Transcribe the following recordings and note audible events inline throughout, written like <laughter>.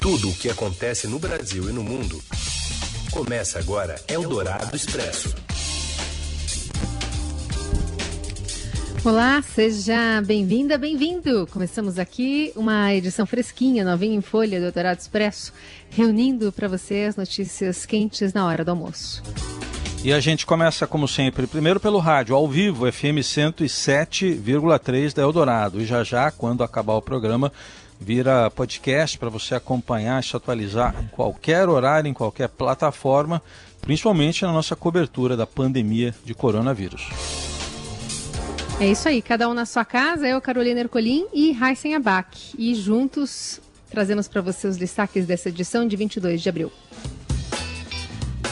Tudo o que acontece no Brasil e no mundo começa agora Eldorado Expresso. Olá, seja bem-vinda, bem-vindo. Começamos aqui uma edição fresquinha, novinha em folha do Eldorado Expresso, reunindo para você as notícias quentes na hora do almoço. E a gente começa, como sempre, primeiro pelo rádio, ao vivo, FM 107,3 da Eldorado. E já já, quando acabar o programa, vira podcast para você acompanhar, se atualizar em qualquer horário, em qualquer plataforma, principalmente na nossa cobertura da pandemia de coronavírus. É isso aí, cada um na sua casa, eu, Carolina Ercolim e Heisen Abac. E juntos trazemos para você os destaques dessa edição de 22 de abril.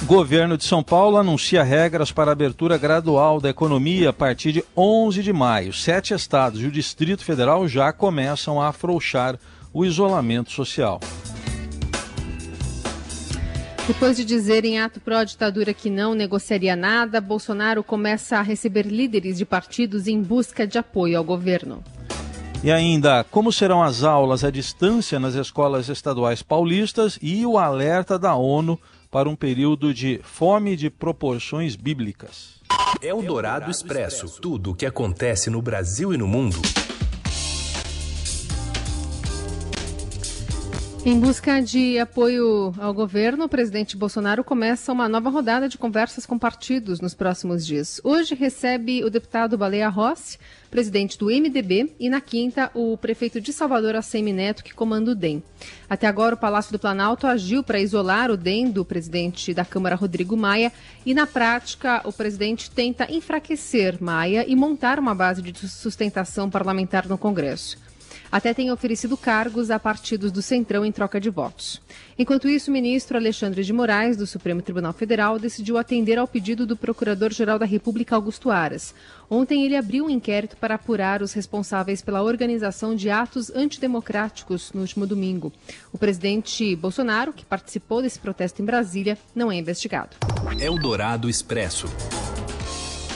Governo de São Paulo anuncia regras para abertura gradual da economia a partir de 11 de maio. Sete estados e o Distrito Federal já começam a afrouxar o isolamento social. Depois de dizer em ato pró-ditadura que não negociaria nada, Bolsonaro começa a receber líderes de partidos em busca de apoio ao governo. E ainda, como serão as aulas à distância nas escolas estaduais paulistas e o alerta da ONU para um período de fome de proporções bíblicas. É o Dourado Expresso. Tudo o que acontece no Brasil e no mundo. Em busca de apoio ao governo, o presidente Bolsonaro começa uma nova rodada de conversas com partidos nos próximos dias. Hoje recebe o deputado Baleia Rossi, presidente do MDB, e na quinta, o prefeito de Salvador, Assemi Neto, que comanda o DEM. Até agora, o Palácio do Planalto agiu para isolar o DEM do presidente da Câmara, Rodrigo Maia, e na prática, o presidente tenta enfraquecer Maia e montar uma base de sustentação parlamentar no Congresso. Até tem oferecido cargos a partidos do Centrão em troca de votos. Enquanto isso, o ministro Alexandre de Moraes, do Supremo Tribunal Federal, decidiu atender ao pedido do Procurador-Geral da República, Augusto Aras. Ontem, ele abriu um inquérito para apurar os responsáveis pela organização de atos antidemocráticos no último domingo. O presidente Bolsonaro, que participou desse protesto em Brasília, não é investigado. Eldorado Expresso.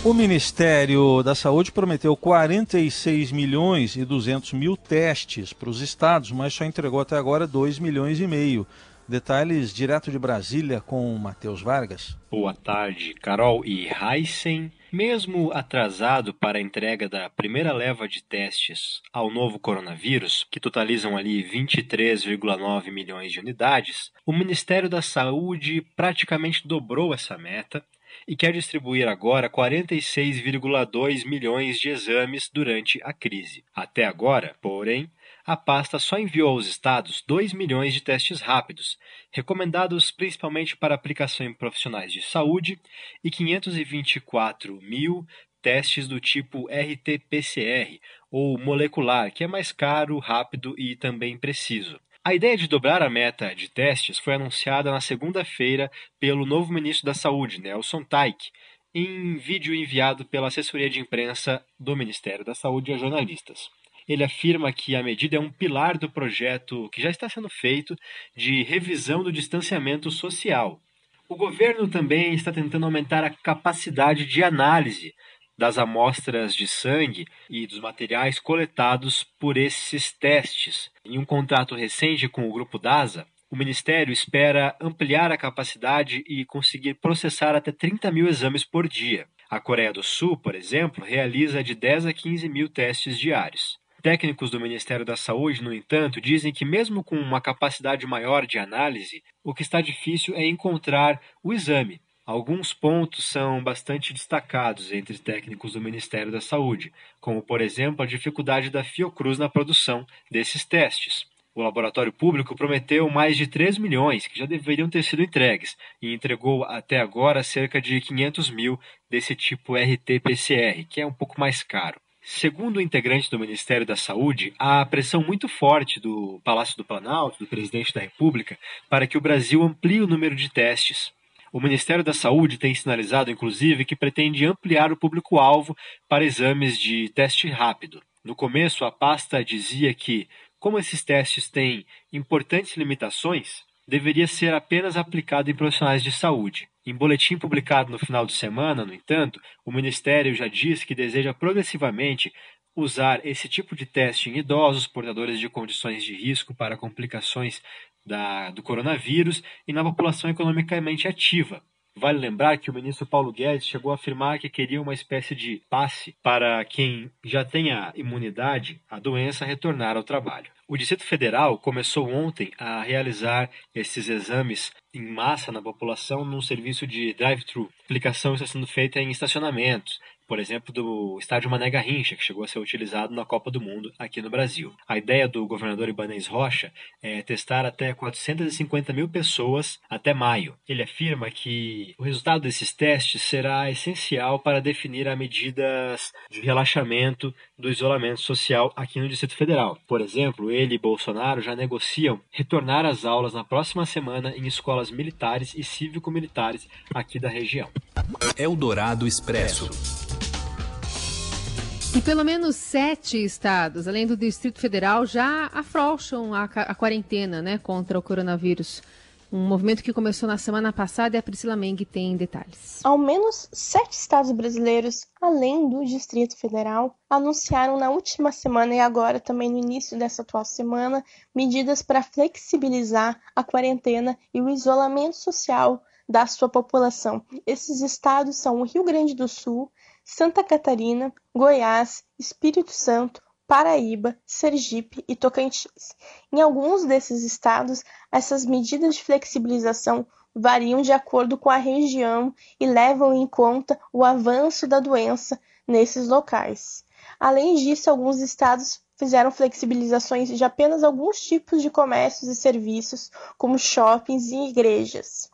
O Ministério da Saúde prometeu 46 milhões e 200 mil testes para os estados, mas só entregou até agora 2 milhões e meio. Detalhes direto de Brasília com Matheus Vargas. Boa tarde, Carol e Heisen. Mesmo atrasado para a entrega da primeira leva de testes ao novo coronavírus, que totalizam ali 23,9 milhões de unidades, o Ministério da Saúde praticamente dobrou essa meta e quer distribuir agora 46,2 milhões de exames durante a crise. Até agora, porém, a pasta só enviou aos estados 2 milhões de testes rápidos, recomendados principalmente para aplicação em profissionais de saúde, e 524 mil testes do tipo RT-PCR, ou molecular, que é mais caro, rápido e também preciso. A ideia de dobrar a meta de testes foi anunciada na segunda-feira pelo novo ministro da Saúde, Nelson Taik, em vídeo enviado pela assessoria de imprensa do Ministério da Saúde a jornalistas. Ele afirma que a medida é um pilar do projeto que já está sendo feito de revisão do distanciamento social. O governo também está tentando aumentar a capacidade de análise das amostras de sangue e dos materiais coletados por esses testes. Em um contrato recente com o grupo DASA, o Ministério espera ampliar a capacidade e conseguir processar até 30 mil exames por dia. A Coreia do Sul, por exemplo, realiza de 10 a 15 mil testes diários. Técnicos do Ministério da Saúde, no entanto, dizem que, mesmo com uma capacidade maior de análise, o que está difícil é encontrar o exame, Alguns pontos são bastante destacados entre técnicos do Ministério da Saúde, como, por exemplo, a dificuldade da Fiocruz na produção desses testes. O laboratório público prometeu mais de 3 milhões, que já deveriam ter sido entregues, e entregou até agora cerca de 500 mil desse tipo RT-PCR, que é um pouco mais caro. Segundo o integrante do Ministério da Saúde, há pressão muito forte do Palácio do Planalto, do presidente da República, para que o Brasil amplie o número de testes. O Ministério da Saúde tem sinalizado, inclusive, que pretende ampliar o público-alvo para exames de teste rápido. No começo, a pasta dizia que, como esses testes têm importantes limitações, deveria ser apenas aplicado em profissionais de saúde. Em boletim publicado no final de semana, no entanto, o Ministério já diz que deseja progressivamente usar esse tipo de teste em idosos portadores de condições de risco para complicações da, do coronavírus e na população economicamente ativa. Vale lembrar que o ministro Paulo Guedes chegou a afirmar que queria uma espécie de passe para quem já tenha imunidade à doença retornar ao trabalho. O Distrito Federal começou ontem a realizar esses exames em massa na população num serviço de drive-thru. A aplicação está sendo feita em estacionamentos, por exemplo, do estádio Mané Garrincha, que chegou a ser utilizado na Copa do Mundo aqui no Brasil. A ideia do governador Ibanez Rocha é testar até 450 mil pessoas até maio. Ele afirma que o resultado desses testes será essencial para definir as medidas de relaxamento do isolamento social aqui no Distrito Federal. Por exemplo, ele e Bolsonaro já negociam retornar às aulas na próxima semana em escolas militares e cívico-militares aqui da região. Eldorado Expresso. E pelo menos sete estados, além do Distrito Federal, já afrouxam a, a, quarentena né, contra o coronavírus. Um movimento que começou na semana passada e a Priscila Meng tem detalhes. Ao menos sete estados brasileiros, além do Distrito Federal, anunciaram na última semana e agora também no início dessa atual semana medidas para flexibilizar a quarentena e o isolamento social da sua população. Esses estados são o Rio Grande do Sul, Santa Catarina, Goiás, Espírito Santo, Paraíba, Sergipe e Tocantins. Em alguns desses estados, essas medidas de flexibilização variam de acordo com a região e levam em conta o avanço da doença nesses locais. Além disso, alguns estados fizeram flexibilizações de apenas alguns tipos de comércios e serviços, como shoppings e igrejas.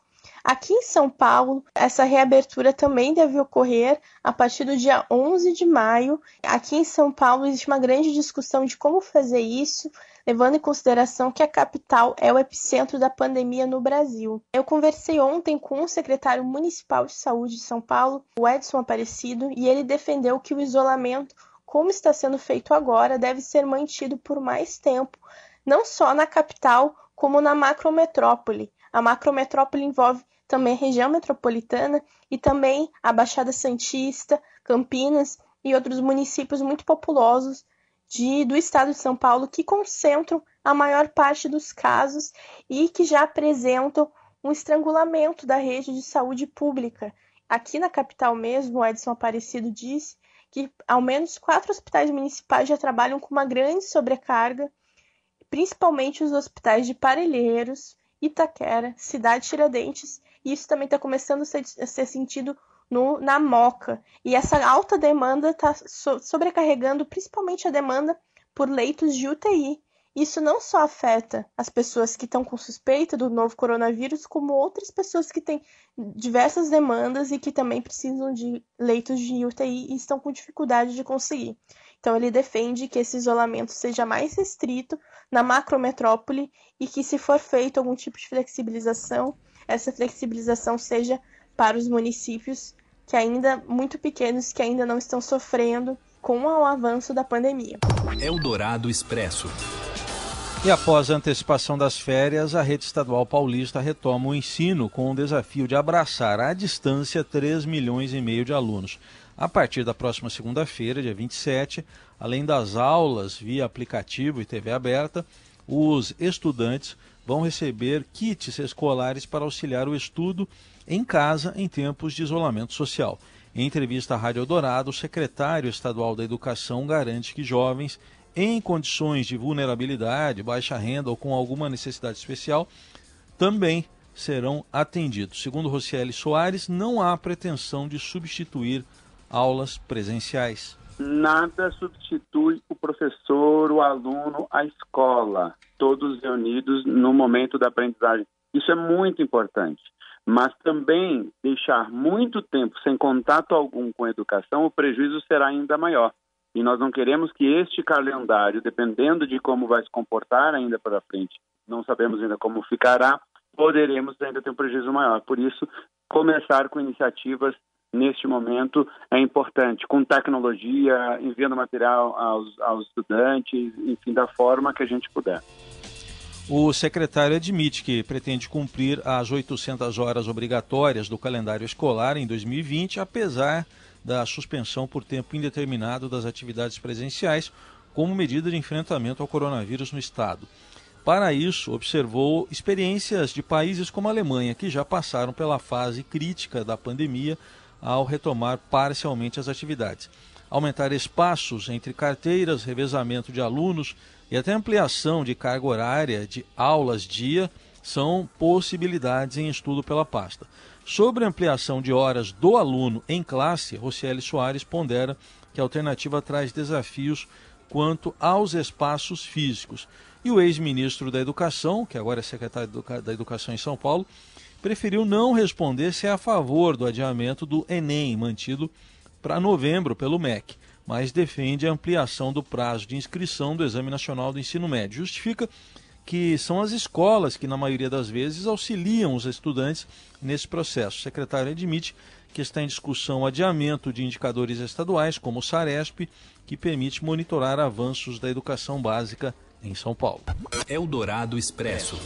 Aqui em São Paulo, essa reabertura também deve ocorrer a partir do dia 11 de maio. Aqui em São Paulo existe uma grande discussão de como fazer isso, levando em consideração que a capital é o epicentro da pandemia no Brasil. Eu conversei ontem com o secretário municipal de saúde de São Paulo, o Edson Aparecido, e ele defendeu que o isolamento, como está sendo feito agora, deve ser mantido por mais tempo, não só na capital, como na macrometrópole. A macrometrópole envolve também a região metropolitana e também a Baixada Santista, Campinas e outros municípios muito populosos de, do estado de São Paulo que concentram a maior parte dos casos e que já apresentam um estrangulamento da rede de saúde pública. Aqui na capital mesmo, o Edson Aparecido disse que ao menos quatro hospitais municipais já trabalham com uma grande sobrecarga, principalmente os hospitais de Parelheiros, Itaquera, Cidade Tiradentes e isso também está começando a ser, a ser sentido no, na Moca. E essa alta demanda está so, sobrecarregando principalmente a demanda por leitos de UTI. Isso não só afeta as pessoas que estão com suspeita do novo coronavírus, como outras pessoas que têm diversas demandas e que também precisam de leitos de UTI e estão com dificuldade de conseguir. Então, ele defende que esse isolamento seja mais restrito na macrometrópole e que, se for feito algum tipo de flexibilização, essa flexibilização seja para os municípios que ainda muito pequenos que ainda não estão sofrendo com o avanço da pandemia. Eldorado Expresso. E após a antecipação das férias, a rede estadual paulista retoma o ensino com o desafio de abraçar à distância 3 milhões e meio de alunos. A partir da próxima segunda-feira, dia 27, além das aulas via aplicativo e TV aberta, os estudantes vão receber kits escolares para auxiliar o estudo em casa em tempos de isolamento social. Em entrevista à Rádio Eldorado, o secretário estadual da Educação garante que jovens em condições de vulnerabilidade, baixa renda ou com alguma necessidade especial também serão atendidos. Segundo Rocieli Soares, não há pretensão de substituir aulas presenciais nada substitui o professor, o aluno, a escola, todos reunidos no momento da aprendizagem. Isso é muito importante. Mas também deixar muito tempo sem contato algum com a educação, o prejuízo será ainda maior. E nós não queremos que este calendário, dependendo de como vai se comportar ainda para frente, não sabemos ainda como ficará, poderemos ainda ter um prejuízo maior. Por isso, começar com iniciativas neste momento é importante, com tecnologia, enviando material aos, aos estudantes, enfim, da forma que a gente puder. O secretário admite que pretende cumprir as 800 horas obrigatórias do calendário escolar em 2020, apesar da suspensão por tempo indeterminado das atividades presenciais, como medida de enfrentamento ao coronavírus no estado. Para isso, observou experiências de países como a Alemanha, que já passaram pela fase crítica da pandemia ao retomar parcialmente as atividades. Aumentar espaços entre carteiras, revezamento de alunos e até ampliação de carga horária de aulas dia são possibilidades em estudo pela pasta. Sobre a ampliação de horas do aluno em classe, Rocieli Soares pondera que a alternativa traz desafios quanto aos espaços físicos. E o ex-ministro da Educação, que agora é secretário da Educação em São Paulo, preferiu não responder se é a favor do adiamento do Enem, mantido para novembro pelo MEC, mas defende a ampliação do prazo de inscrição do Exame Nacional do Ensino Médio. Justifica que são as escolas que, na maioria das vezes, auxiliam os estudantes nesse processo. O secretário admite que está em discussão o adiamento de indicadores estaduais, como o SARESP, que permite monitorar avanços da educação básica em São Paulo. Eldorado Expresso.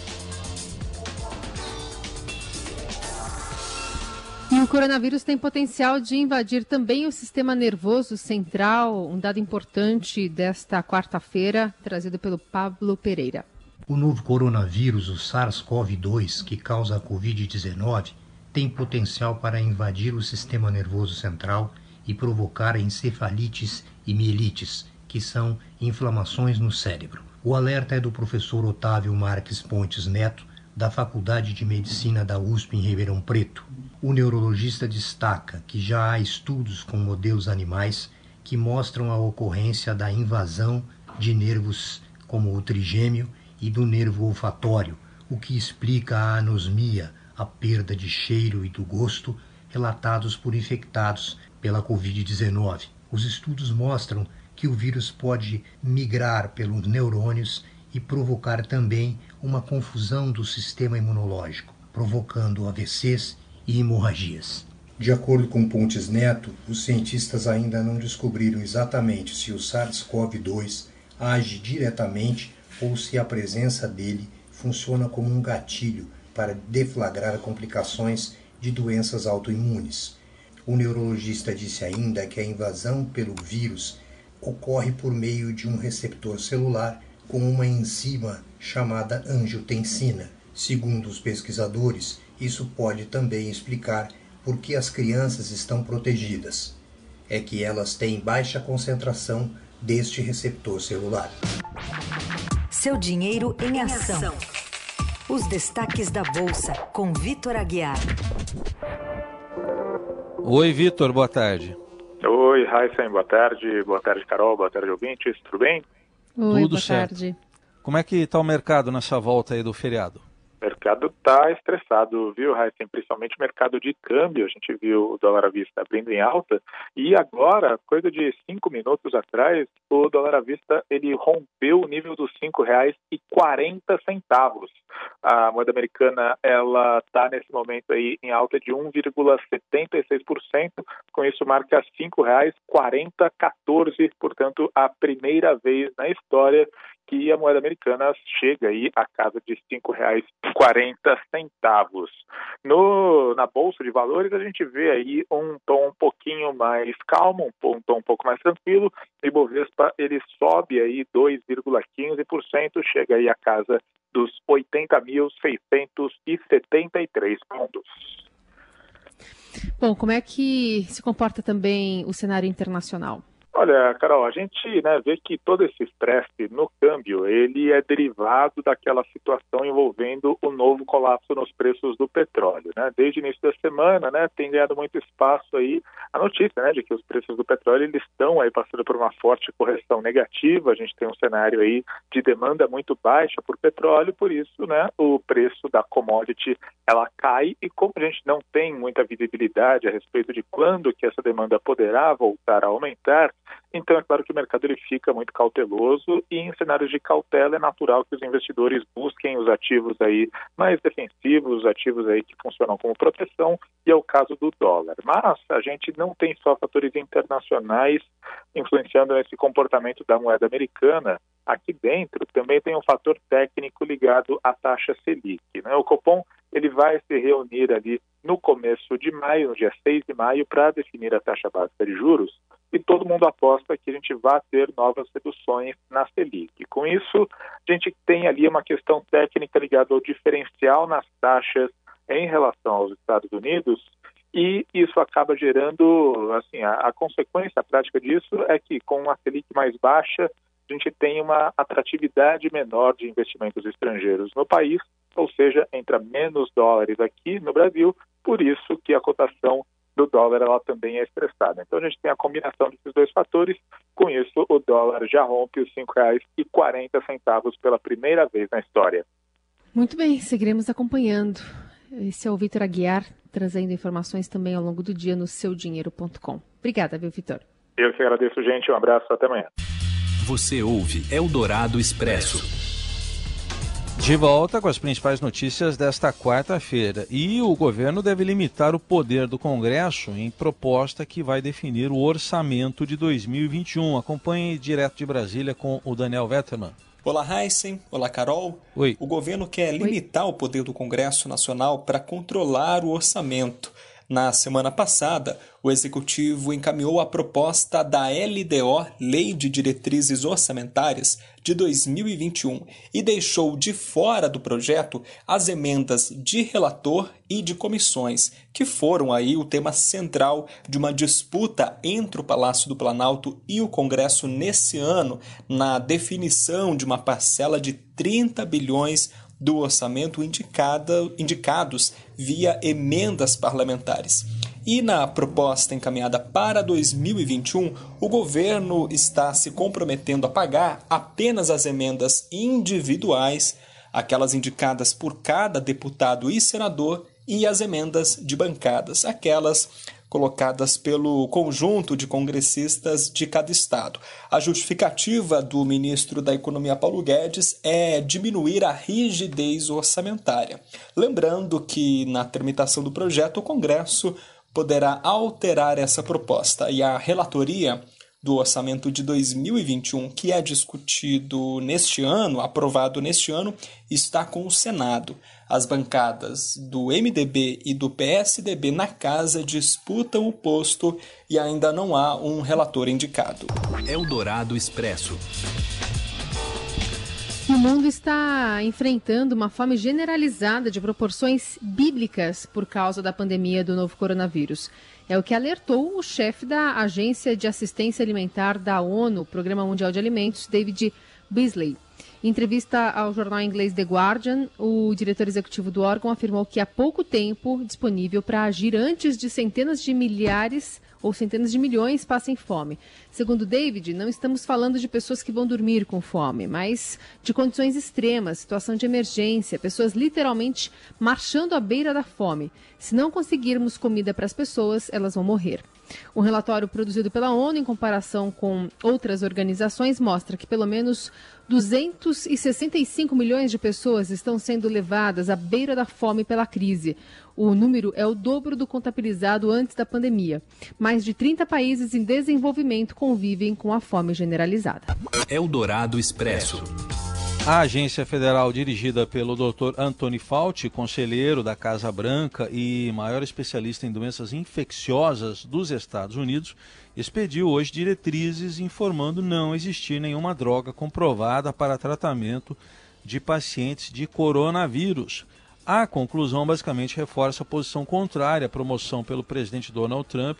O coronavírus tem potencial de invadir também o sistema nervoso central, um dado importante desta quarta-feira, trazido pelo Pablo Pereira. O novo coronavírus, o SARS-CoV-2, que causa a Covid-19, tem potencial para invadir o sistema nervoso central e provocar encefalites e mielites, que são inflamações no cérebro. O alerta é do professor Otávio Marques Pontes Neto, da Faculdade de Medicina da USP em Ribeirão Preto. O neurologista destaca que já há estudos com modelos animais que mostram a ocorrência da invasão de nervos como o trigêmeo e do nervo olfatório, o que explica a anosmia, a perda de cheiro e do gosto relatados por infectados pela Covid-19. Os estudos mostram que o vírus pode migrar pelos neurônios e provocar também uma confusão do sistema imunológico, provocando AVCs e hemorragias. De acordo com Pontes Neto, os cientistas ainda não descobriram exatamente se o SARS-CoV-2 age diretamente ou se a presença dele funciona como um gatilho para deflagrar complicações de doenças autoimunes. O neurologista disse ainda que a invasão pelo vírus ocorre por meio de um receptor celular com uma enzima chamada angiotensina. Segundo os pesquisadores, isso pode também explicar por que as crianças estão protegidas. É que elas têm baixa concentração deste receptor celular. Seu dinheiro em ação. Os destaques da Bolsa, com Vitor Aguiar. Oi, Vitor, boa tarde. Oi, Heisen, boa tarde. Boa tarde, Carol. Boa tarde, ouvintes. Tudo bem? Oi, Tudo boa certo. tarde. Como é que está o mercado nessa volta aí do feriado? O mercado está estressado, viu, Heisen? Principalmente o mercado de câmbio. A gente viu o dólar à vista abrindo em alta. E agora, coisa de cinco minutos atrás, o dólar à vista ele rompeu o nível dos R$ 5,40. A moeda americana ela está nesse momento aí em alta de 1,76%. Com isso, marca R$ 5,4014. Portanto, a primeira vez na história que a moeda americana chega aí à casa de R$ 5,40. No, na Bolsa de Valores, a gente vê aí um tom um pouquinho mais calmo, um, tom um pouco mais tranquilo. O Ibovespa, ele sobe aí 2,15%, chega aí à casa dos 80.673 pontos. Bom, como é que se comporta também o cenário internacional? Olha, Carol, a gente né, vê que todo esse estresse no câmbio, ele é derivado daquela situação envolvendo o novo colapso nos preços do petróleo. Né? Desde o início da semana, né, tem ganhado muito espaço aí a notícia né, de que os preços do petróleo eles estão aí passando por uma forte correção negativa. A gente tem um cenário aí de demanda muito baixa por petróleo, por isso, né, o preço da commodity ela cai e como a gente não tem muita visibilidade a respeito de quando que essa demanda poderá voltar a aumentar, então é claro que o mercado ele fica muito cauteloso e em cenários de cautela é natural que os investidores busquem os ativos aí mais defensivos, os ativos aí que funcionam como proteção e é o caso do dólar. Mas a gente não tem só fatores internacionais influenciando esse comportamento da moeda americana. Aqui dentro também tem um fator técnico ligado à taxa Selic. Né? O Copom ele vai se reunir ali no começo de maio, no dia 6 de maio, para definir a taxa básica de juros e todo mundo aposta que a gente vai ter novas reduções na Selic. Com isso, a gente tem ali uma questão técnica ligada ao diferencial nas taxas em relação aos Estados Unidos e isso acaba gerando, assim, a, a consequência prática disso é que com uma Selic mais baixa, a gente tem uma atratividade menor de investimentos estrangeiros no país, ou seja, entra menos dólares aqui no Brasil, por isso que a cotação do dólar ela também é expressada. Então a gente tem a combinação desses dois fatores, com isso o dólar já rompe os R$ 5,40 pela primeira vez na história. Muito bem, seguiremos acompanhando. Esse é o Vitor Aguiar, trazendo informações também ao longo do dia no seudinheiro.com. Obrigada, viu, Vitor? Eu que agradeço, gente. Um abraço, até amanhã. Você ouve Eldorado Expresso. De volta com as principais notícias desta quarta-feira. E o governo deve limitar o poder do Congresso em proposta que vai definir o orçamento de 2021. Acompanhe direto de Brasília com o Daniel Vetterman. Olá, Heisen. Olá, Carol. Oi. O governo quer limitar Oi. o poder do Congresso Nacional para controlar o orçamento. Na semana passada, o Executivo encaminhou a proposta da LDO, Lei de Diretrizes Orçamentárias, de 2021 e deixou de fora do projeto as emendas de relator e de comissões, que foram aí o tema central de uma disputa entre o Palácio do Planalto e o Congresso nesse ano, na definição de uma parcela de 30 bilhões do orçamento indicada, indicados via emendas parlamentares. E na proposta encaminhada para 2021, o governo está se comprometendo a pagar apenas as emendas individuais, aquelas indicadas por cada deputado e senador, e as emendas de bancadas, aquelas colocadas pelo conjunto de congressistas de cada estado. A justificativa do ministro da Economia Paulo Guedes é diminuir a rigidez orçamentária. Lembrando que na tramitação do projeto o Congresso poderá alterar essa proposta e a relatoria do orçamento de 2021, que é discutido neste ano, aprovado neste ano, está com o Senado. As bancadas do MDB e do PSDB na casa disputam o posto e ainda não há um relator indicado. Eldorado Expresso. Mundo está enfrentando uma fome generalizada de proporções bíblicas por causa da pandemia do novo coronavírus. É o que alertou o chefe da Agência de Assistência Alimentar da ONU, Programa Mundial de Alimentos, David Beasley. Em entrevista ao jornal inglês The Guardian, o diretor executivo do órgão afirmou que há pouco tempo disponível para agir antes de centenas de milhares ou centenas de milhões passem fome. Segundo David, não estamos falando de pessoas que vão dormir com fome, mas de condições extremas, situação de emergência, pessoas literalmente marchando à beira da fome. Se não conseguirmos comida para as pessoas, elas vão morrer. Um relatório produzido pela ONU em comparação com outras organizações mostra que pelo menos 265 milhões de pessoas estão sendo levadas à beira da fome pela crise. O número é o dobro do contabilizado antes da pandemia. Mais de 30 países em desenvolvimento convivem com a fome generalizada. Eldorado Expresso. A agência federal dirigida pelo Dr. Anthony Fauci, conselheiro da Casa Branca e maior especialista em doenças infecciosas dos Estados Unidos, expediu hoje diretrizes informando não existir nenhuma droga comprovada para tratamento de pacientes de coronavírus. A conclusão basicamente reforça a posição contrária à promoção pelo presidente Donald Trump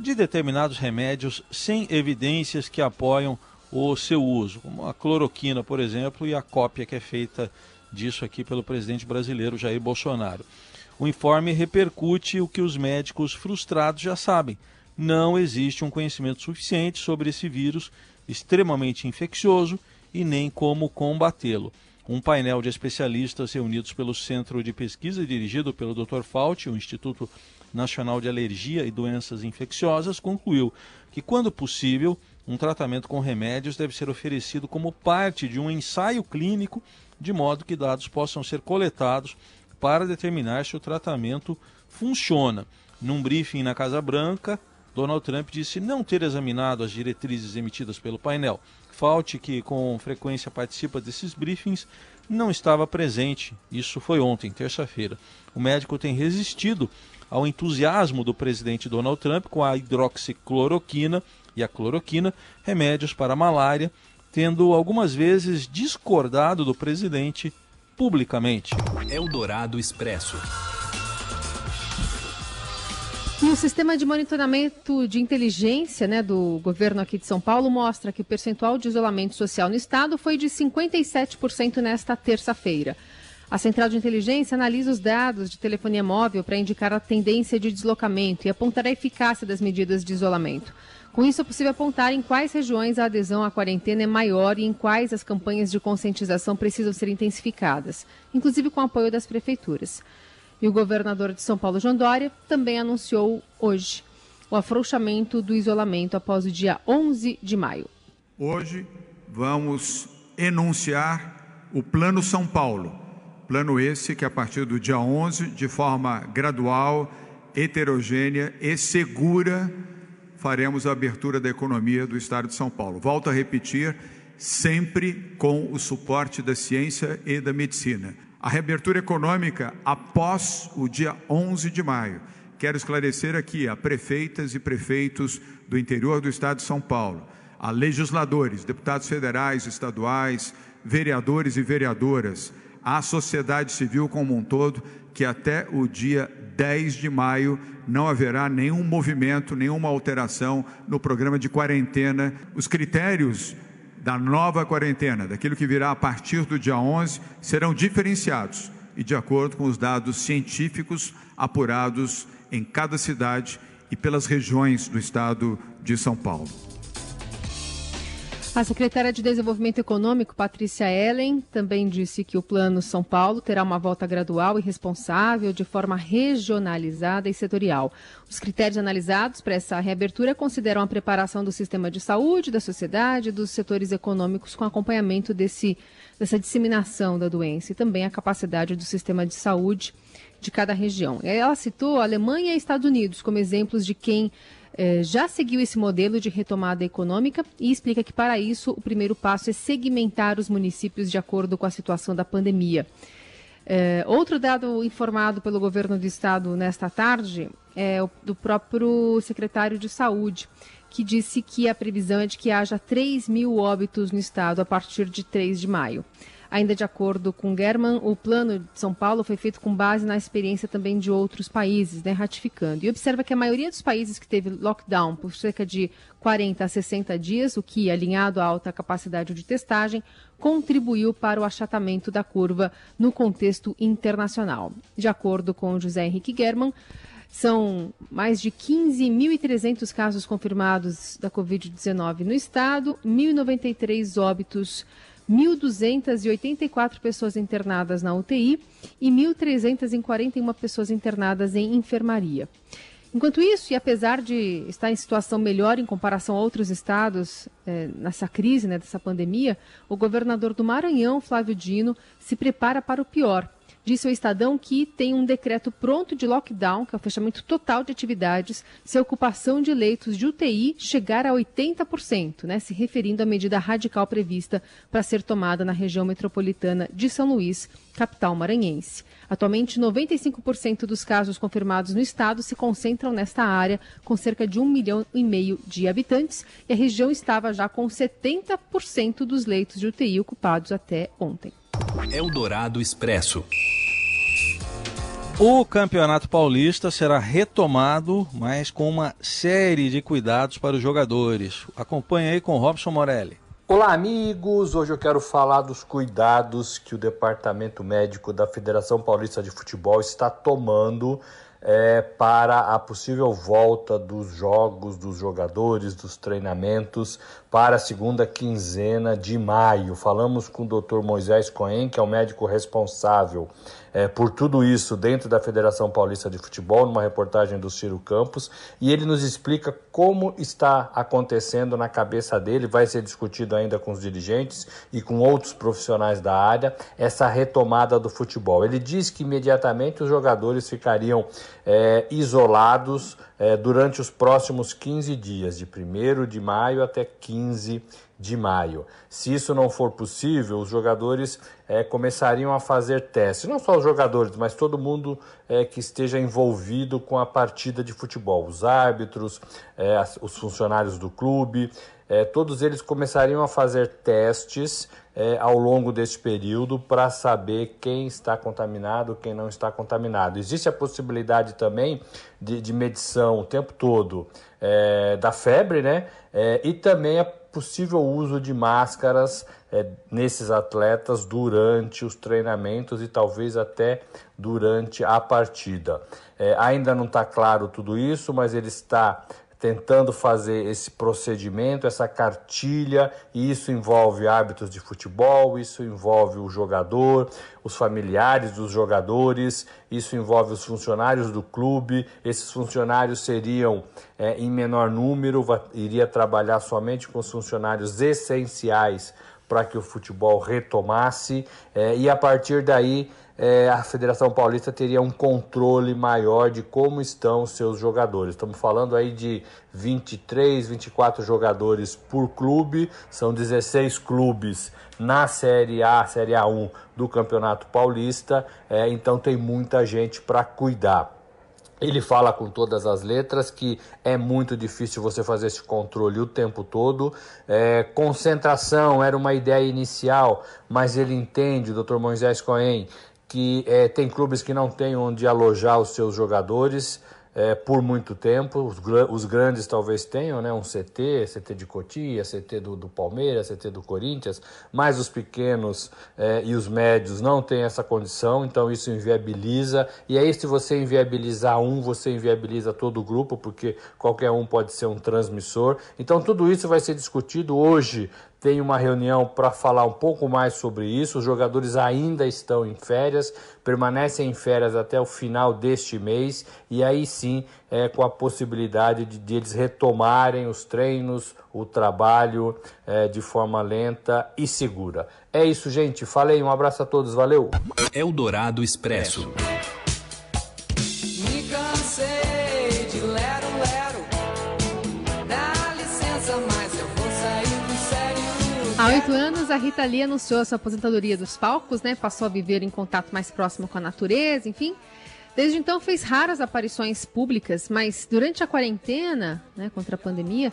de determinados remédios sem evidências que apoiam o seu uso, como a cloroquina, por exemplo, e a cópia que é feita disso aqui pelo presidente brasileiro Jair Bolsonaro. O informe repercute o que os médicos frustrados já sabem. Não existe um conhecimento suficiente sobre esse vírus extremamente infeccioso e nem como combatê-lo. Um painel de especialistas reunidos pelo Centro de Pesquisa dirigido pelo Dr. Fauci, o Instituto Nacional de Alergia e Doenças Infecciosas, concluiu que, quando possível, um tratamento com remédios deve ser oferecido como parte de um ensaio clínico, de modo que dados possam ser coletados para determinar se o tratamento funciona. Num briefing na Casa Branca, Donald Trump disse não ter examinado as diretrizes emitidas pelo painel. Fauci, que com frequência participa desses briefings, não estava presente. Isso foi ontem, terça-feira. O médico tem resistido ao entusiasmo do presidente Donald Trump com a hidroxicloroquina e a cloroquina, remédios para a malária, tendo algumas vezes discordado do presidente publicamente. Eldorado Expresso. E o sistema de monitoramento de inteligência né, do governo aqui de São Paulo mostra que o percentual de isolamento social no estado foi de 57% nesta terça-feira. A central de inteligência analisa os dados de telefonia móvel para indicar a tendência de deslocamento e apontar a eficácia das medidas de isolamento. Com isso, é possível apontar em quais regiões a adesão à quarentena é maior e em quais as campanhas de conscientização precisam ser intensificadas, inclusive com o apoio das prefeituras. E o governador de São Paulo, João Dória, também anunciou hoje o afrouxamento do isolamento após o dia 11 de maio. Hoje vamos enunciar o Plano São Paulo. Plano esse que a partir do dia 11, de forma gradual, heterogênea e segura, faremos a abertura da economia do estado de São Paulo. Volto a repetir, sempre com o suporte da ciência e da medicina a reabertura econômica após o dia 11 de maio. Quero esclarecer aqui a prefeitas e prefeitos do interior do estado de São Paulo, a legisladores, deputados federais, estaduais, vereadores e vereadoras, à sociedade civil como um todo, que até o dia 10 de maio não haverá nenhum movimento, nenhuma alteração no programa de quarentena. Os critérios da nova quarentena, daquilo que virá a partir do dia 11, serão diferenciados e de acordo com os dados científicos apurados em cada cidade e pelas regiões do estado de São Paulo. A secretária de Desenvolvimento Econômico, Patrícia Ellen, também disse que o Plano São Paulo terá uma volta gradual e responsável, de forma regionalizada e setorial. Os critérios analisados para essa reabertura consideram a preparação do sistema de saúde, da sociedade e dos setores econômicos com acompanhamento desse, dessa disseminação da doença e também a capacidade do sistema de saúde de cada região. Ela citou Alemanha e Estados Unidos como exemplos de quem eh, já seguiu esse modelo de retomada econômica e explica que, para isso, o primeiro passo é segmentar os municípios de acordo com a situação da pandemia. Eh, outro dado informado pelo governo do estado nesta tarde é o do próprio secretário de Saúde, que disse que a previsão é de que haja 3 mil óbitos no estado a partir de 3 de maio. Ainda de acordo com German, o plano de São Paulo foi feito com base na experiência também de outros países, né, ratificando. E observa que a maioria dos países que teve lockdown por cerca de 40 a 60 dias, o que, alinhado à alta capacidade de testagem, contribuiu para o achatamento da curva no contexto internacional. De acordo com José Henrique German, são mais de 15.300 casos confirmados da Covid-19 no estado, 1.093 óbitos 1.284 pessoas internadas na UTI e 1.341 pessoas internadas em enfermaria. Enquanto isso, e apesar de estar em situação melhor em comparação a outros estados eh, nessa crise, né, dessa pandemia, o governador do Maranhão, Flávio Dino, se prepara para o pior disse ao Estadão que tem um decreto pronto de lockdown, que é o fechamento total de atividades, se a ocupação de leitos de UTI chegar a 80%, né, se referindo à medida radical prevista para ser tomada na região metropolitana de São Luís, capital maranhense. Atualmente, 95% dos casos confirmados no estado se concentram nesta área, com cerca de um milhão e meio de habitantes, e a região estava já com 70% dos leitos de UTI ocupados até ontem. Eldorado Expresso. O Campeonato Paulista será retomado, mas com uma série de cuidados para os jogadores. Acompanhe aí com Robson Morelli. Olá, amigos! Hoje eu quero falar dos cuidados que o Departamento Médico da Federação Paulista de Futebol está tomando é, para a possível volta dos jogos, dos jogadores, dos treinamentos para a segunda quinzena de maio. Falamos com o Dr. Moisés Cohen, que é o médico responsável é, por tudo isso dentro da Federação Paulista de Futebol, numa reportagem do Ciro Campos, e ele nos explica como está acontecendo na cabeça dele, vai ser discutido ainda com os dirigentes e com outros profissionais da área, essa retomada do futebol. Ele diz que imediatamente os jogadores ficariam é, isolados é, durante os próximos 15 dias, de 1 de maio até 15 de maio. Se isso não for possível, os jogadores é, começariam a fazer testes. Não só os jogadores, mas todo mundo é, que esteja envolvido com a partida de futebol. Os árbitros, é, os funcionários do clube, é, todos eles começariam a fazer testes é, ao longo deste período para saber quem está contaminado, quem não está contaminado. Existe a possibilidade também de, de medição o tempo todo é, da febre, né? É, e também a possível uso de máscaras é, nesses atletas durante os treinamentos e talvez até durante a partida. É, ainda não está claro tudo isso, mas ele está tentando fazer esse procedimento, essa cartilha, e isso envolve hábitos de futebol, isso envolve o jogador, os familiares dos jogadores, isso envolve os funcionários do clube. Esses funcionários seriam é, em menor número, iria trabalhar somente com os funcionários essenciais para que o futebol retomasse, é, e a partir daí é, a Federação Paulista teria um controle maior de como estão os seus jogadores. Estamos falando aí de 23, 24 jogadores por clube, são 16 clubes na Série A, Série A1 do Campeonato Paulista, é, então tem muita gente para cuidar. Ele fala com todas as letras que é muito difícil você fazer esse controle o tempo todo. É, concentração era uma ideia inicial, mas ele entende, o Dr. Moisés Cohen, que é, tem clubes que não têm onde alojar os seus jogadores é, por muito tempo. Os, os, grandes talvez tenham, né? Um CT, CT de Cotia, CT do, do Palmeiras, CT do Corinthians, mas os pequenos é, e os médios não têm essa condição, então isso inviabiliza. E aí, se você inviabilizar um, você inviabiliza todo o grupo, porque qualquer um pode ser um transmissor. Então, tudo isso vai ser discutido hoje tem uma reunião para falar um pouco mais sobre isso. Os jogadores ainda estão em férias, permanecem em férias até o final deste mês e aí sim é com a possibilidade de, de eles retomarem os treinos, o trabalho é, de forma lenta e segura. É isso, gente. Falei, um abraço a todos, valeu. Eldorado Expresso. A Rita Lee anunciou sua aposentadoria dos palcos, né? Passou a viver em contato mais próximo com a natureza, enfim. Desde então fez raras aparições públicas, mas durante a quarentena, né, contra a pandemia,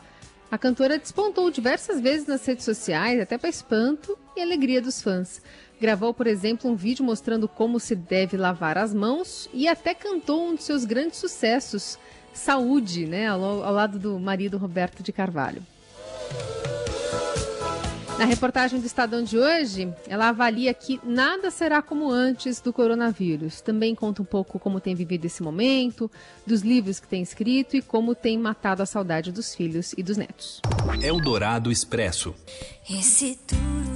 a cantora despontou diversas vezes nas redes sociais, até para espanto e alegria dos fãs. Gravou, por exemplo, um vídeo mostrando como se deve lavar as mãos e até cantou um de seus grandes sucessos, Saúde, né, ao, ao lado do marido Roberto de Carvalho. Na reportagem do Estadão de hoje, ela avalia que nada será como antes do coronavírus. Também conta um pouco como tem vivido esse momento, dos livros que tem escrito e como tem matado a saudade dos filhos e dos netos. Eldorado Expresso. Esse turu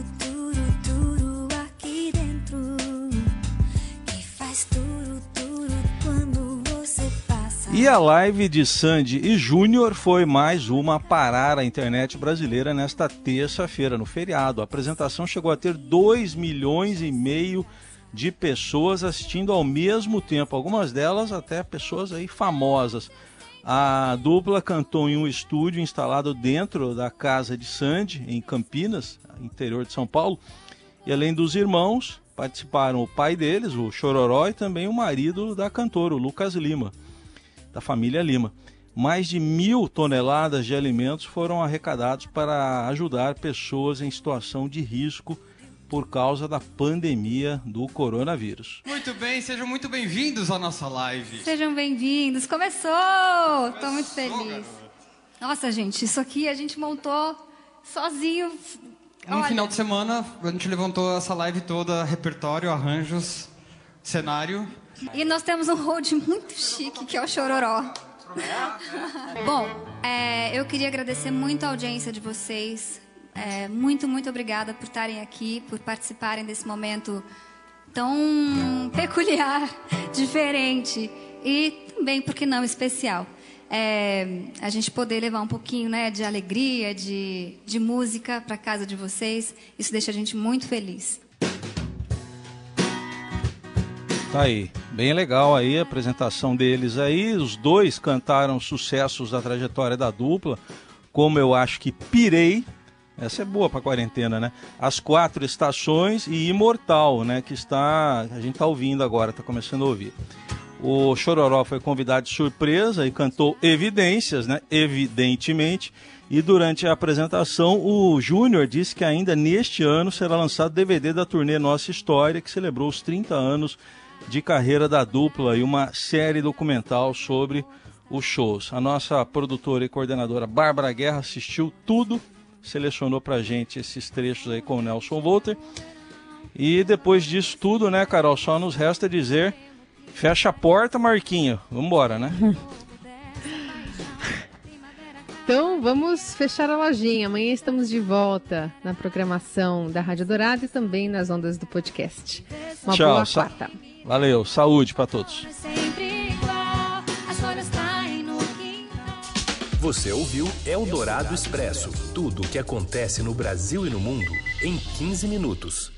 e a live de Sandy e Júnior foi mais uma a parar a internet brasileira nesta terça-feira, no feriado. A apresentação chegou a ter 2 milhões e meio de pessoas assistindo ao mesmo tempo, algumas delas até pessoas aí famosas. A dupla cantou em um estúdio instalado dentro da casa de Sandy, em Campinas, interior de São Paulo. E além dos irmãos, participaram o pai deles, o Chororó, e também o marido da cantora, o Lucas Lima da família Lima. Mais de mil toneladas de alimentos foram arrecadados para ajudar pessoas em situação de risco por causa da pandemia do coronavírus. Muito bem, sejam muito bem-vindos à nossa live. Sejam bem-vindos. Começou! Estou muito feliz. Garoto. Nossa, gente, isso aqui a gente montou sozinho. No Olha. final de semana, a gente levantou essa live toda, repertório, arranjos, cenário. E nós temos um hold muito chique, que é o Chororó. Bom, é, eu queria agradecer muito a audiência de vocês. É, muito, muito obrigada por estarem aqui, por participarem desse momento tão peculiar, <laughs> diferente e também, por que não, especial. É, a gente poder levar um pouquinho né, de alegria, de, de música para casa de vocês, isso deixa a gente muito feliz. Tá aí, bem legal aí a apresentação deles aí. Os dois cantaram sucessos da trajetória da dupla, como eu acho que Pirei, Essa é boa para quarentena, né? As quatro estações e Imortal, né? Que está, a gente está ouvindo agora, está começando a ouvir. O Chororó foi convidado de surpresa e cantou Evidências, né? Evidentemente. E durante a apresentação, o Júnior disse que ainda neste ano será lançado DVD da turnê Nossa História, que celebrou os 30 anos de carreira da dupla e uma série documental sobre os shows. A nossa produtora e coordenadora Bárbara Guerra assistiu tudo, selecionou pra gente esses trechos aí com o Nelson Volter. E depois disso tudo, né, Carol, só nos resta dizer Fecha a porta, Marquinho. Vambora, né? <laughs> Então vamos fechar a lojinha. Amanhã estamos de volta na programação da Rádio Dourada e também nas ondas do podcast. Uma Tchau, boa quarta. Valeu, saúde para todos. Você ouviu Eldorado Expresso tudo o que acontece no Brasil e no mundo em 15 minutos.